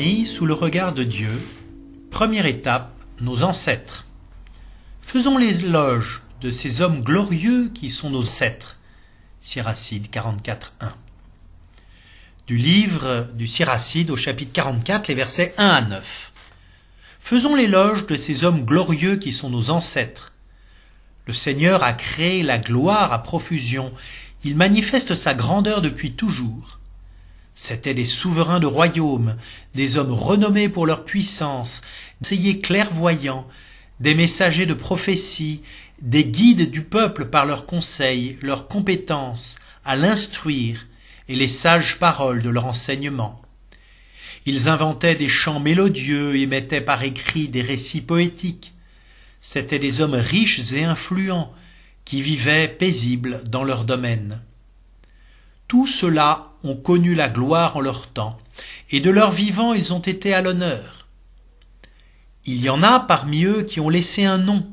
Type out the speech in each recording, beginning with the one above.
sous le regard de Dieu. Première étape, nos ancêtres. Faisons l'éloge de ces hommes glorieux qui sont nos ancêtres. Siracide 44.1. Du livre du Siracide au chapitre 44, les versets 1 à 9. Faisons l'éloge de ces hommes glorieux qui sont nos ancêtres. Le Seigneur a créé la gloire à profusion. Il manifeste sa grandeur depuis toujours. C'étaient des souverains de royaume, des hommes renommés pour leur puissance, des conseillers clairvoyants, des messagers de prophétie, des guides du peuple par leurs conseils, leurs compétences, à l'instruire, et les sages paroles de leur enseignement. Ils inventaient des chants mélodieux et mettaient par écrit des récits poétiques. C'étaient des hommes riches et influents, qui vivaient paisibles dans leur domaine. Tous ceux-là ont connu la gloire en leur temps, et de leur vivant ils ont été à l'honneur. Il y en a parmi eux qui ont laissé un nom,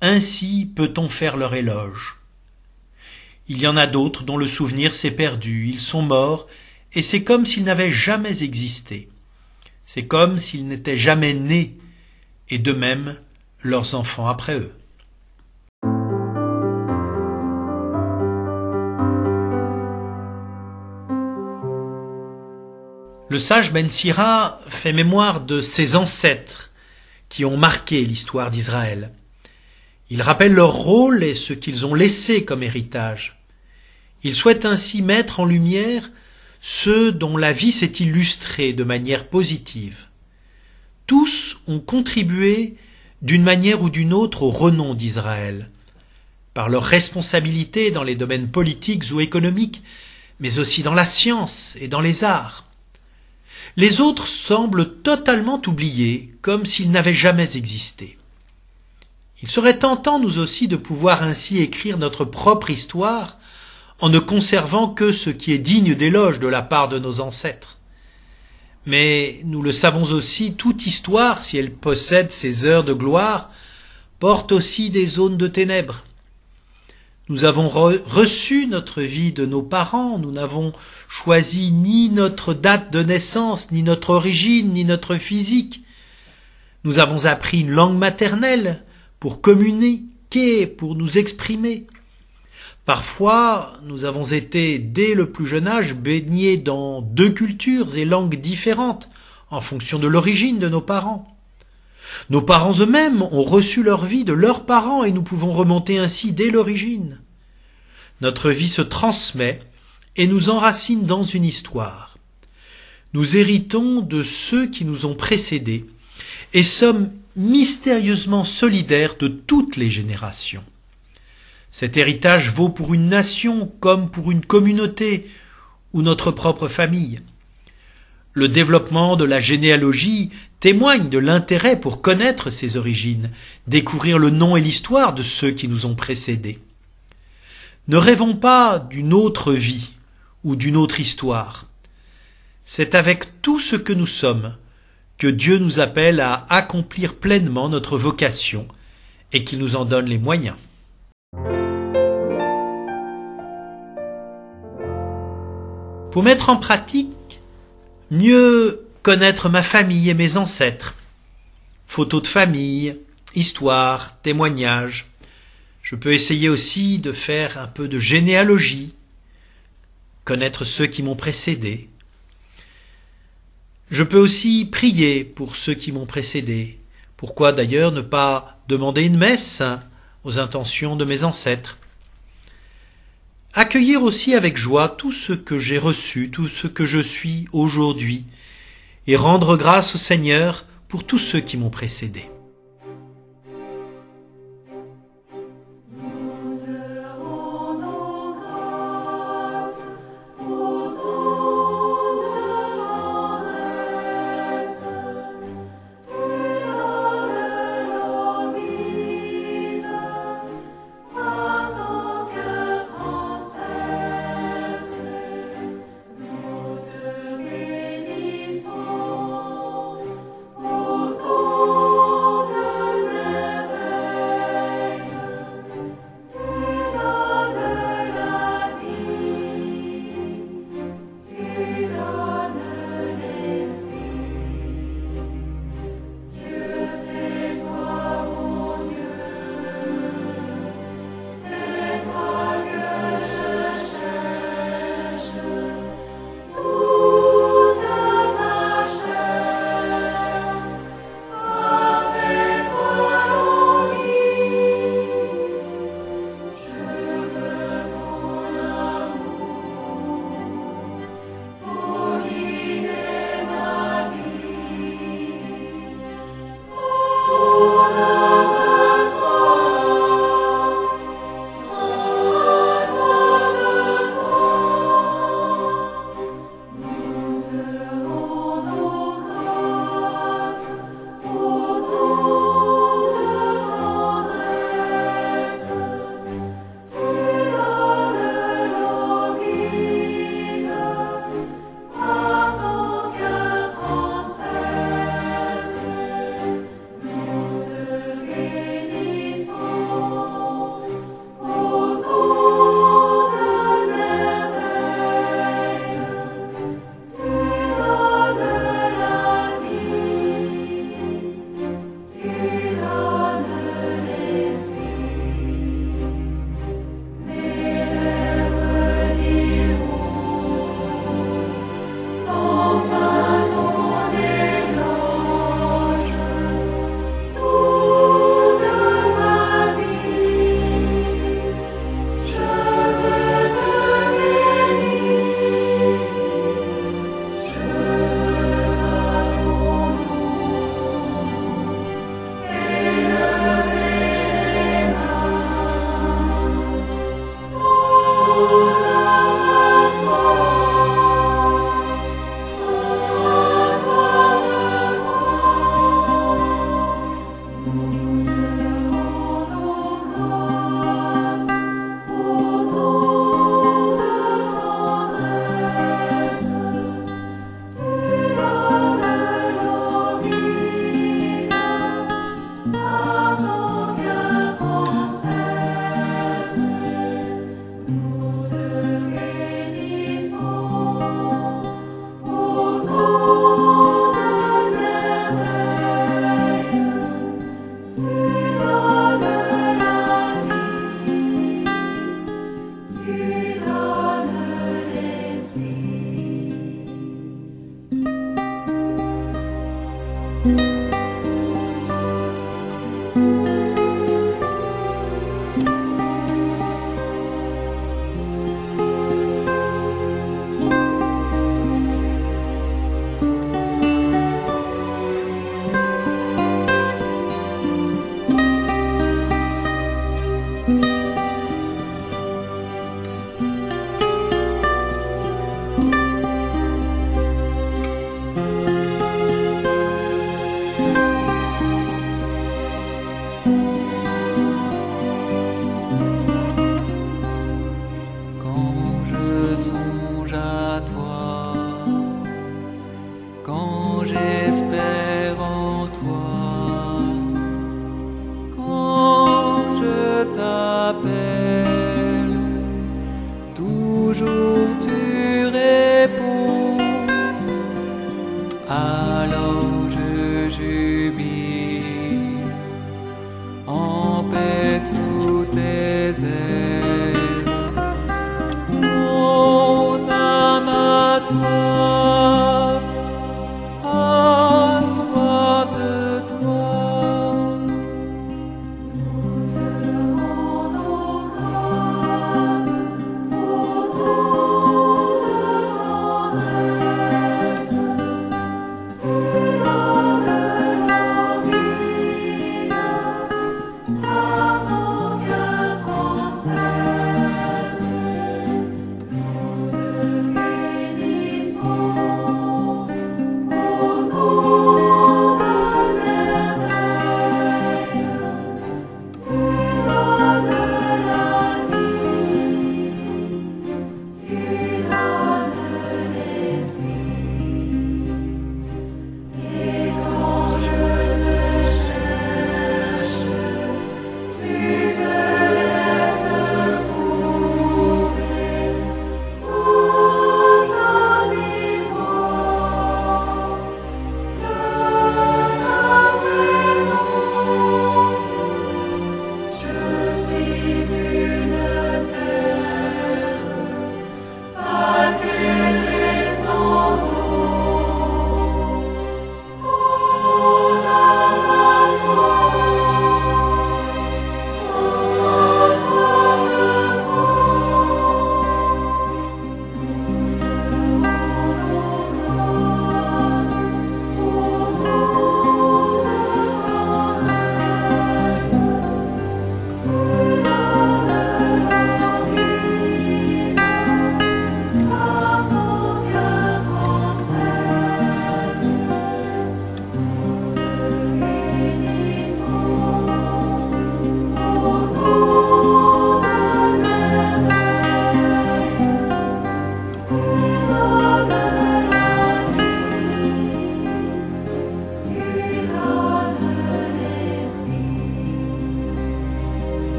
ainsi peut-on faire leur éloge. Il y en a d'autres dont le souvenir s'est perdu, ils sont morts, et c'est comme s'ils n'avaient jamais existé. C'est comme s'ils n'étaient jamais nés, et de même leurs enfants après eux. Le sage Ben Sira fait mémoire de ses ancêtres qui ont marqué l'histoire d'Israël. Il rappelle leur rôle et ce qu'ils ont laissé comme héritage. Il souhaite ainsi mettre en lumière ceux dont la vie s'est illustrée de manière positive. Tous ont contribué d'une manière ou d'une autre au renom d'Israël, par leur responsabilité dans les domaines politiques ou économiques, mais aussi dans la science et dans les arts. Les autres semblent totalement oubliés, comme s'ils n'avaient jamais existé. Il serait tentant, nous aussi, de pouvoir ainsi écrire notre propre histoire en ne conservant que ce qui est digne d'éloge de la part de nos ancêtres. Mais nous le savons aussi, toute histoire, si elle possède ses heures de gloire, porte aussi des zones de ténèbres. Nous avons reçu notre vie de nos parents, nous n'avons choisi ni notre date de naissance, ni notre origine, ni notre physique. Nous avons appris une langue maternelle pour communiquer, pour nous exprimer. Parfois, nous avons été, dès le plus jeune âge, baignés dans deux cultures et langues différentes, en fonction de l'origine de nos parents. Nos parents eux-mêmes ont reçu leur vie de leurs parents et nous pouvons remonter ainsi dès l'origine. Notre vie se transmet et nous enracine dans une histoire. Nous héritons de ceux qui nous ont précédés et sommes mystérieusement solidaires de toutes les générations. Cet héritage vaut pour une nation comme pour une communauté ou notre propre famille. Le développement de la généalogie témoigne de l'intérêt pour connaître ses origines, découvrir le nom et l'histoire de ceux qui nous ont précédés. Ne rêvons pas d'une autre vie ou d'une autre histoire. C'est avec tout ce que nous sommes que Dieu nous appelle à accomplir pleinement notre vocation et qu'il nous en donne les moyens. Pour mettre en pratique Mieux connaître ma famille et mes ancêtres. Photos de famille, histoire, témoignages. Je peux essayer aussi de faire un peu de généalogie, connaître ceux qui m'ont précédé. Je peux aussi prier pour ceux qui m'ont précédé. Pourquoi d'ailleurs ne pas demander une messe aux intentions de mes ancêtres? Accueillir aussi avec joie tout ce que j'ai reçu, tout ce que je suis aujourd'hui, et rendre grâce au Seigneur pour tous ceux qui m'ont précédé. Música toujours tu réponds. Alors je jubile en paix sous tes ailes.